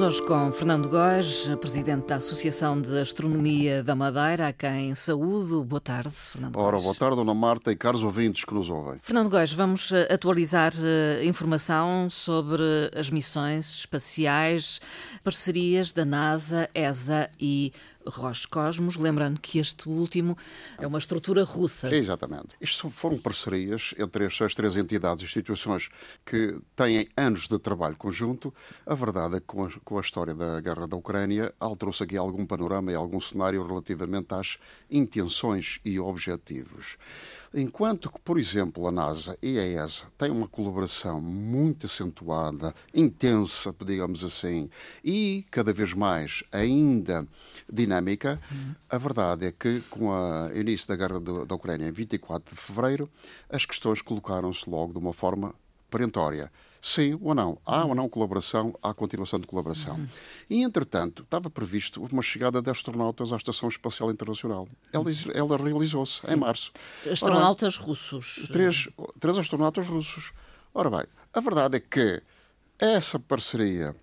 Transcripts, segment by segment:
Hoje com Fernando Góes, presidente da Associação de Astronomia da Madeira, a quem saúdo. Boa tarde, Fernando Ora, boa tarde, Dona Marta e caros ouvintes que nos ouvem. Fernando Góes, vamos eh, atualizar uh, informação sobre as missões espaciais, parcerias da NASA, ESA e Roscosmos, lembrando que este último é uma estrutura russa. Exatamente. Isto foram parcerias entre estas três entidades instituições que têm anos de trabalho conjunto. A verdade é que com a, com a história da guerra da Ucrânia alterou-se aqui algum panorama e algum cenário relativamente às intenções e objetivos. Enquanto que, por exemplo, a NASA e a ESA têm uma colaboração muito acentuada, intensa, digamos assim, e cada vez mais ainda dinâmica, uhum. a verdade é que, com o início da guerra do, da Ucrânia em 24 de fevereiro, as questões colocaram-se logo de uma forma perentória sim ou não. Há ou não colaboração, há continuação de colaboração. Uhum. E, entretanto, estava previsto uma chegada de astronautas à Estação Espacial Internacional. Ela, ela realizou-se em março. Astronautas bem, russos. Três, três astronautas russos. Ora bem, a verdade é que essa parceria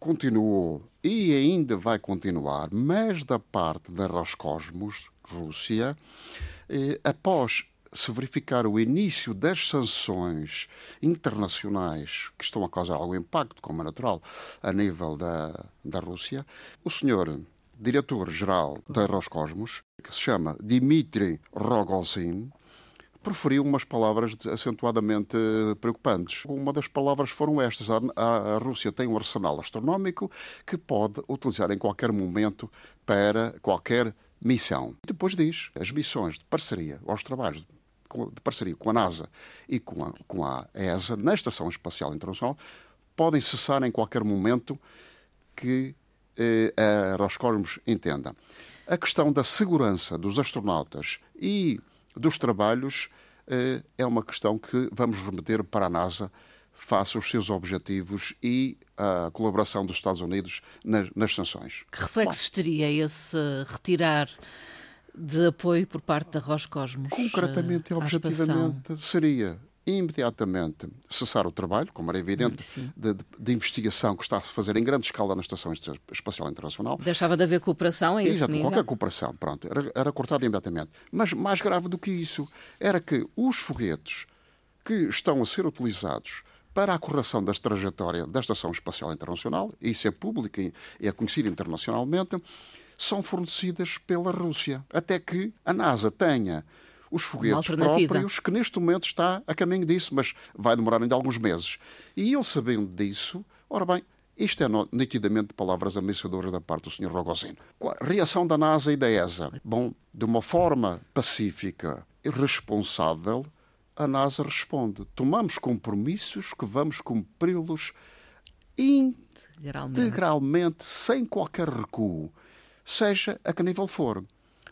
continuou e ainda vai continuar, mas da parte da Roscosmos, Rússia, eh, após se verificar o início das sanções internacionais que estão a causar algum impacto, como é natural, a nível da, da Rússia, o senhor diretor-geral da Roscosmos, que se chama Dmitry Rogozin, preferiu umas palavras acentuadamente preocupantes. Uma das palavras foram estas: a, Rússia tem um arsenal astronómico que pode utilizar em qualquer momento para qualquer missão. Depois diz as missões de parceria, aos trabalhos de parceria com a NASA e com a, com a ESA na Estação Espacial Internacional podem cessar em qualquer momento que eh, a Roscosmos entenda. A questão da segurança dos astronautas e dos trabalhos eh, é uma questão que vamos remeter para a NASA face aos seus objetivos e a colaboração dos Estados Unidos nas, nas sanções. Que reflexos Bom, teria esse retirar de apoio por parte da Roscosmos? Concretamente e objetivamente seria imediatamente cessar o trabalho, como era evidente, de, de, de, investigação que está a fazer em grande escala na Estação Espacial Internacional. Deixava de haver cooperação a esse Exato, nível? qualquer cooperação, pronto, era, era cortada imediatamente. Mas mais grave do que isso, era que os foguetes que estão a ser utilizados para a correção da trajetória da Estação Espacial Internacional, isso é público e é conhecido internacionalmente, são fornecidas pela Rússia, até que a NASA tenha os foguetes próprios, que neste momento está a caminho disso, mas vai demorar ainda alguns meses. E ele sabendo disso, ora bem, isto é nitidamente palavras ameaçadoras da parte do Sr. Rogozin. Reação da NASA e da ESA. Bom, de uma forma pacífica e responsável, a NASA responde: tomamos compromissos que vamos cumpri-los integralmente. integralmente, sem qualquer recuo seja a que nível for.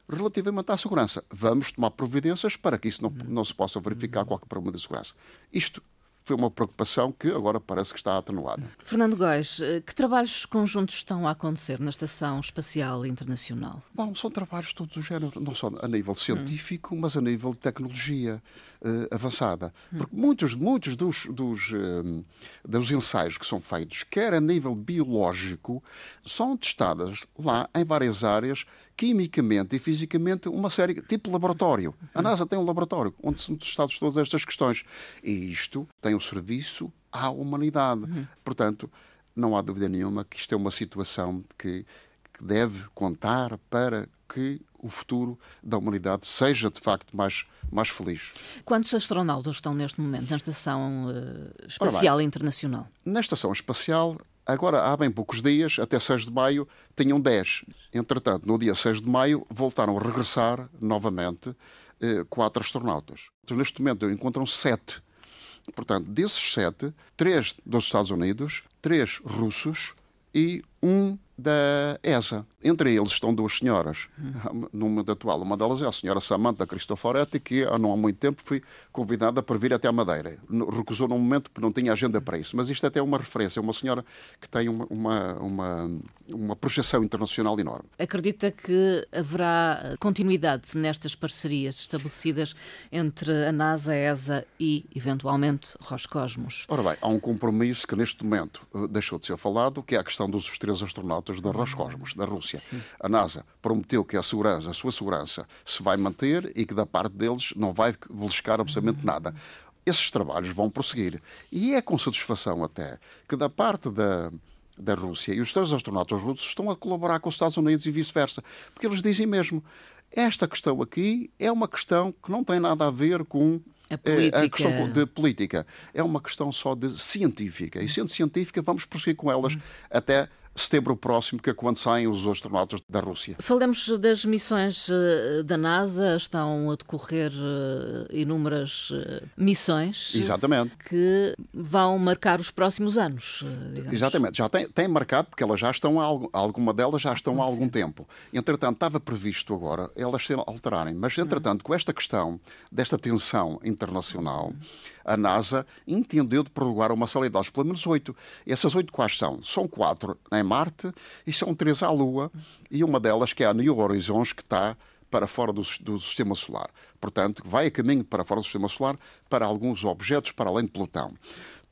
Relativamente à segurança, vamos tomar providências para que isso não, não se possa verificar qualquer problema de segurança. Isto foi uma preocupação que agora parece que está atenuada. Fernando Góes, eh, que trabalhos conjuntos estão a acontecer na Estação Espacial Internacional? Bom, são trabalhos todos do género, não só a nível científico, hum. mas a nível de tecnologia uh, avançada. Hum. Porque muitos, muitos dos, dos, uh, dos ensaios que são feitos, quer a nível biológico, são testadas lá em várias áreas quimicamente e fisicamente uma série, tipo laboratório. A uhum. NASA tem um laboratório onde são testadas todas estas questões. E isto tem um serviço à humanidade. Uhum. Portanto, não há dúvida nenhuma que isto é uma situação que, que deve contar para que o futuro da humanidade seja de facto mais, mais feliz. Quantos astronautas estão neste momento na Estação uh, Espacial bem, Internacional? Na Estação Espacial Agora, há bem poucos dias, até 6 de maio, tinham 10. Entretanto, no dia 6 de maio, voltaram a regressar novamente eh, quatro astronautas. Então, neste momento, encontram sete. Portanto, desses sete, três dos Estados Unidos, três russos e um da ESA. Entre eles estão duas senhoras, no momento atual. Uma delas é a senhora Samantha Cristoforetti, que há não há muito tempo foi convidada para vir até a Madeira. Recusou num momento porque não tinha agenda para isso. Mas isto é até é uma referência, é uma senhora que tem uma, uma, uma, uma projeção internacional enorme. Acredita que haverá continuidade nestas parcerias estabelecidas entre a NASA, a ESA e, eventualmente, Roscosmos? Ora bem, há um compromisso que neste momento eh, deixou de ser falado, que é a questão dos três astronautas da Roscosmos, da Rússia. Sim. A NASA prometeu que a segurança, a sua segurança, se vai manter e que da parte deles não vai beliscar absolutamente nada. Esses trabalhos vão prosseguir. E é com satisfação até que da parte da, da Rússia e os três astronautas russos estão a colaborar com os Estados Unidos e vice-versa. Porque eles dizem mesmo, esta questão aqui é uma questão que não tem nada a ver com a, política. a questão de política. É uma questão só de científica. E sendo científica, vamos prosseguir com elas hum. até setembro próximo, que é quando saem os astronautas da Rússia. Falamos das missões eh, da NASA, estão a decorrer eh, inúmeras eh, missões. Exatamente. Que vão marcar os próximos anos. Digamos. Exatamente, já tem, tem marcado, porque elas já estão, alguma delas já estão há algum tempo. Entretanto, estava previsto agora elas se alterarem, mas entretanto, com esta questão desta tensão internacional, a NASA entendeu de prorrogar uma série delas, pelo menos oito. Essas oito quais são? São quatro em Marte e são três à Lua, e uma delas que é a New Horizons, que está para fora do, do, sistema solar. Portanto, vai a caminho para fora do sistema solar para alguns objetos para além de Plutão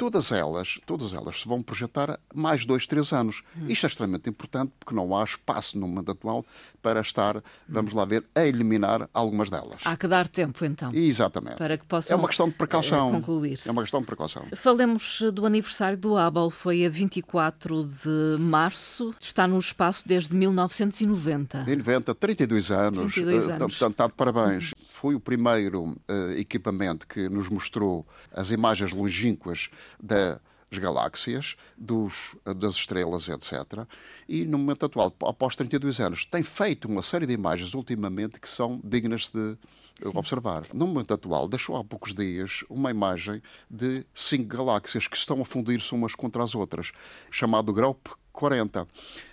todas elas, todas elas se vão projetar mais dois, três anos. Hum. Isto é extremamente importante porque não há espaço no momento atual para estar, vamos lá ver, a eliminar algumas delas. Há que dar tempo, então. Exatamente. Para que possam é uma questão de precaução. Eh, concluir-se. É uma questão de precaução. Falemos do aniversário do Hubble, foi a 24 de março, está no espaço desde 1990. De 90, 32 anos. 32 eh, anos. Portanto, está de parabéns. Foi o primeiro uh, equipamento que nos mostrou as imagens longínquas das galáxias, dos, das estrelas, etc. E no momento atual, após 32 anos, tem feito uma série de imagens ultimamente que são dignas de Sim. observar. No momento atual, deixou há poucos dias uma imagem de cinco galáxias que estão a fundir-se umas contra as outras, chamado Graup 40.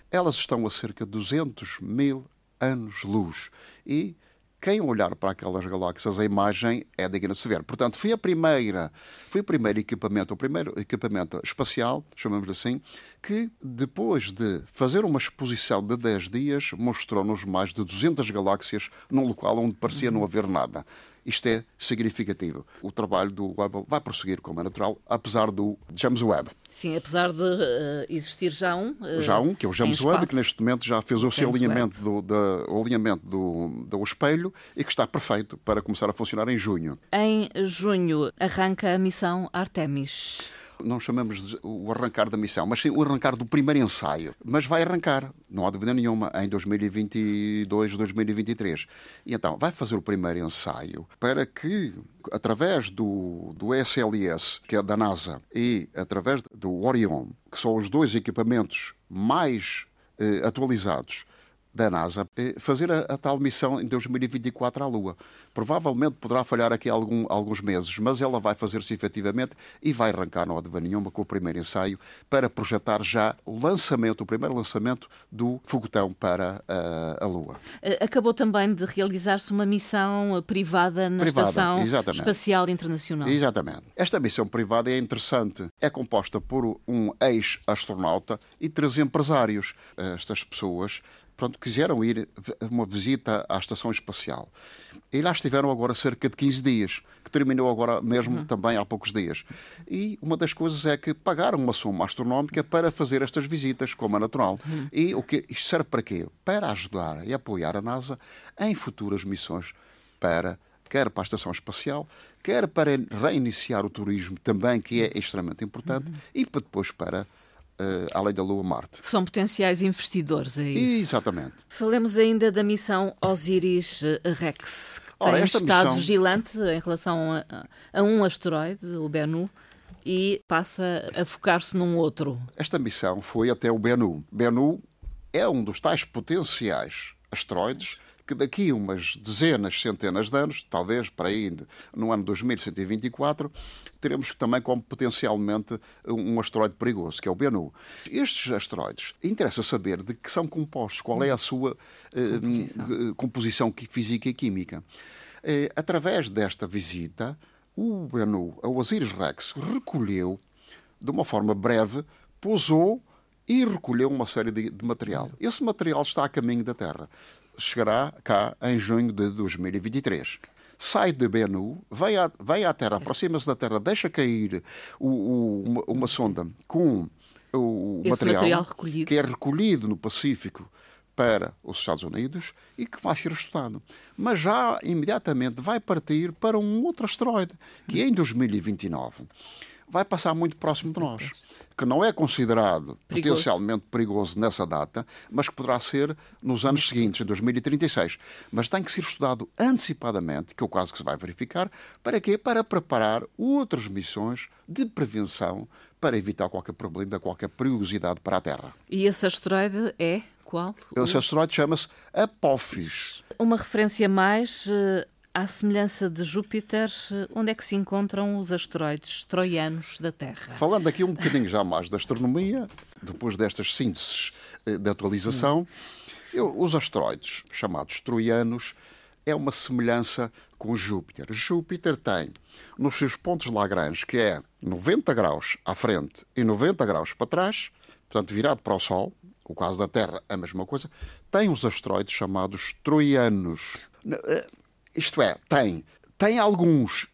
Elas estão a cerca de 200 mil anos-luz e quem olhar para aquelas galáxias, a imagem é digna de se ver. Portanto, foi a primeira, foi o primeiro equipamento, o primeiro equipamento espacial, chamamos assim, que depois de fazer uma exposição de 10 dias, mostrou-nos mais de 200 galáxias num local onde parecia não haver nada. Isto é significativo. O trabalho do Hubble vai prosseguir, como é natural, apesar do James Webb. Sim, apesar de uh, existir já um. Uh, já um, que é o James Webb, que neste momento já fez o seu alinhamento, do, da, o alinhamento do, do espelho e que está perfeito para começar a funcionar em junho. Em junho arranca a missão Artemis não chamamos o arrancar da missão, mas sim o arrancar do primeiro ensaio. Mas vai arrancar, não há dúvida nenhuma, em 2022, 2023. E então vai fazer o primeiro ensaio para que, através do, do SLS, que é da NASA, e através do Orion, que são os dois equipamentos mais eh, atualizados da NASA eh, fazer a, a, tal missão em 2024 à Lua. Provavelmente poderá falhar aqui algum, alguns meses, mas ela vai fazer-se efetivamente e vai arrancar, não há dúvida nenhuma, com o primeiro ensaio para projetar já o lançamento, o primeiro lançamento do foguetão para a, a Lua. Eh, acabou também de realizar-se uma missão privada na privada, Estação exatamente. Espacial Internacional. Exatamente. Esta missão privada é interessante. É composta por um ex-astronauta e três empresários. Estas pessoas pronto, quiseram ir uma visita à Estação Espacial. E lá estiveram agora cerca de 15 dias, que terminou agora mesmo uhum. também há poucos dias. E uma das coisas é que pagaram uma soma astronómica para fazer estas visitas, como é natural. Uhum. E o que isto serve para quê? Para ajudar e apoiar a NASA em futuras missões para quer para a Estação Espacial, quer para reiniciar o turismo também, que é extremamente importante, uhum. e para depois para Uh, além da Lua Marte. São potenciais investidores, é isso? Exatamente. Falemos ainda da missão Osiris-Rex, que Ora, tem estado missão... vigilante em relação a, a, um asteroide, o Bennu, e passa a focar-se num outro. Esta missão foi até o Bennu. Bennu é um dos tais potenciais asteroides que daqui umas dezenas, centenas de anos, talvez para aí no ano 2124, teremos também como potencialmente um asteroide perigoso, que é o Bennu. Estes asteroides, interessa saber de que são compostos, qual é a sua composição, uh, composição física e química. Uh, através desta visita, o Bennu, a Osiris Rex, recolheu, de uma forma breve, pousou e recolheu uma série de, de, material. Esse material está a caminho da Terra. Chegará cá em junho de 2023. Sai de Bennu, vem à, à Terra, aproxima-se da Terra, deixa cair o, o, uma, uma, sonda com o material, material que é recolhido no Pacífico para os Estados Unidos e que vai ser estudado. Mas já imediatamente vai partir para um outro asteroide, que em 2029 vai passar muito próximo de nós que não é considerado perigoso. potencialmente perigoso nessa data, mas que poderá ser nos anos seguintes, em 2036. Mas tem que ser estudado antecipadamente, que é o caso que se vai verificar, para quê? Para preparar outras missões de prevenção para evitar qualquer problema, qualquer perigosidade para a Terra. E esse asteroide é qual? Esse asteroide chama-se Apophis. Uma referência mais eh, à semelhança de Júpiter, onde é que se encontram os asteroides troianos da Terra? Falando aqui um bocadinho já mais da astronomia, depois destas sínteses eh, de atualização, eu, os asteroides chamados troianos é uma semelhança com Júpiter. Júpiter tem nos seus pontos Lagrange, que é 90 graus à frente e 90 graus para trás, portanto virado para o Sol, o caso da Terra a mesma coisa, tem os asteroides chamados troianos. Isto é, tem, tem alguns,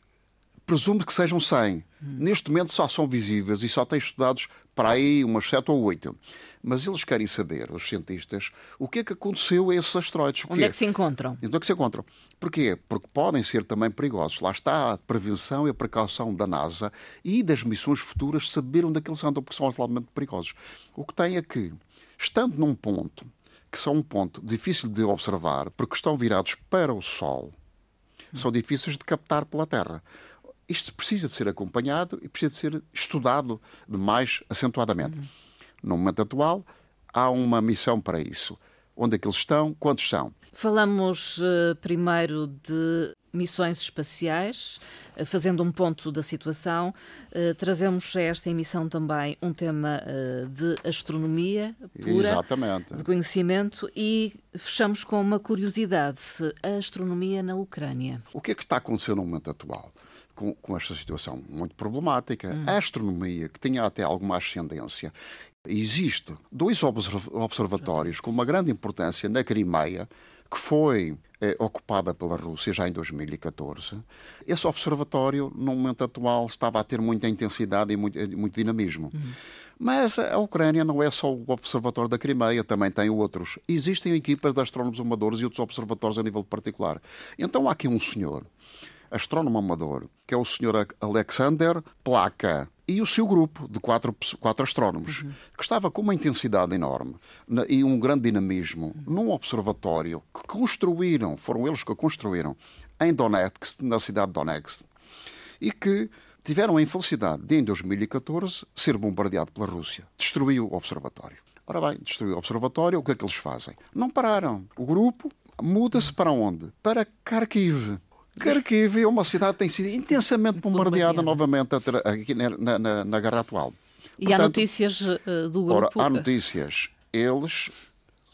presumo que sejam 100. Hum. Neste momento só são visíveis e só têm estudados para aí umas 7 ou 8. Mas eles querem saber, os cientistas, o que é que aconteceu a esses asteroides. Onde é que se encontram? Onde é que se encontram? Porquê? Porque podem ser também perigosos. Lá está a prevenção e a precaução da NASA e das missões futuras saber onde é que eles andam, porque são altamente perigosos. O que tem é que, estando num ponto que são um ponto difícil de observar, porque estão virados para o Sol, são difíceis de captar pela Terra. Isto precisa de ser acompanhado e precisa de ser estudado de mais acentuadamente. Uhum. No momento atual, há uma missão para isso. Onde é que eles estão? Quantos são? Falamos uh, primeiro de missões espaciais, uh, fazendo um ponto da situação. Uh, trazemos a esta emissão também um tema de astronomia pura, Exatamente. de conhecimento, e fechamos com uma curiosidade: a astronomia na Ucrânia. O que é que está acontecendo no momento atual? Com, com, esta situação muito problemática. Hum. A astronomia, que tinha até alguma ascendência, existe dois observatórios com uma grande importância na Crimeia, que foi eh, ocupada pela Rússia já em 2014. Esse observatório, no momento atual, estava a ter muita intensidade e muito, muito dinamismo. Uhum. Mas a Ucrânia não é só o observatório da Crimeia, também tem outros. Existem equipas de astrónomos amadores e outros observatórios a nível particular. Então há aqui um senhor, astrónomo amador, que é o senhor Alexander Plaka e o seu grupo de quatro, quatro astrónomos, uhum. que estava com uma intensidade enorme e um grande dinamismo num observatório que construíram, foram eles que construíram, em Donetsk, na cidade de Donetsk, e que tiveram a infelicidade de, em 2014, ser bombardeado pela Rússia. Destruiu o observatório. Ora bem, destruiu o observatório, o que é que eles fazem? Não pararam. O grupo muda-se para onde? Para Kharkiv. Kharkiv é uma cidade que tem sido intensamente bombardeada novamente aqui na, na, na guerra atual. E Portanto, há notícias do grupo? Ora, há notícias. Eles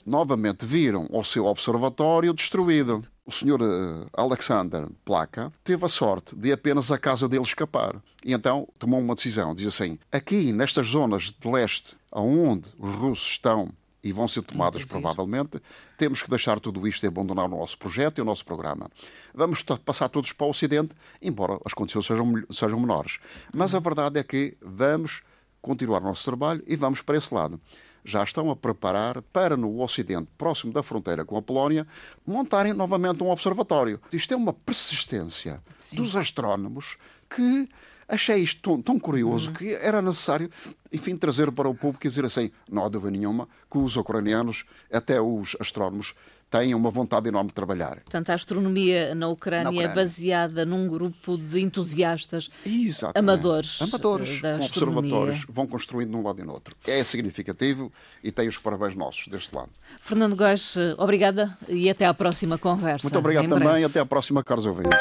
novamente viram o seu observatório destruído. O senhor uh, Alexander Plaka teve a sorte de apenas a casa dele escapar. E então tomou uma decisão. Diz assim, aqui nestas zonas de leste, onde os russos estão e vão ser tomadas provavelmente, temos que deixar tudo isto e abandonar o nosso projeto e o nosso programa. Vamos passar todos para o Ocidente, embora as condições sejam, sejam menores. Mas a verdade é que vamos continuar o nosso trabalho e vamos para esse lado. Já estão a preparar para no Ocidente, próximo da fronteira com a Polónia, montarem novamente um observatório. Isto é uma persistência Sim. dos astrónomos que achei isto tão, tão curioso que era necessário, enfim, trazer para o público e dizer assim: não há dúvida nenhuma que os ucranianos, até os astrónomos, têm uma vontade enorme de trabalhar. Portanto, a astronomia na Ucrânia, na Ucrânia. é baseada num grupo de entusiastas Exatamente. amadores. Amadores, da com observatórios, vão construindo num lado e no outro. É significativo e tem os parabéns nossos deste lado. Fernando Góes, obrigada e até à próxima conversa. Muito obrigado também e até à próxima, caros ouvintes.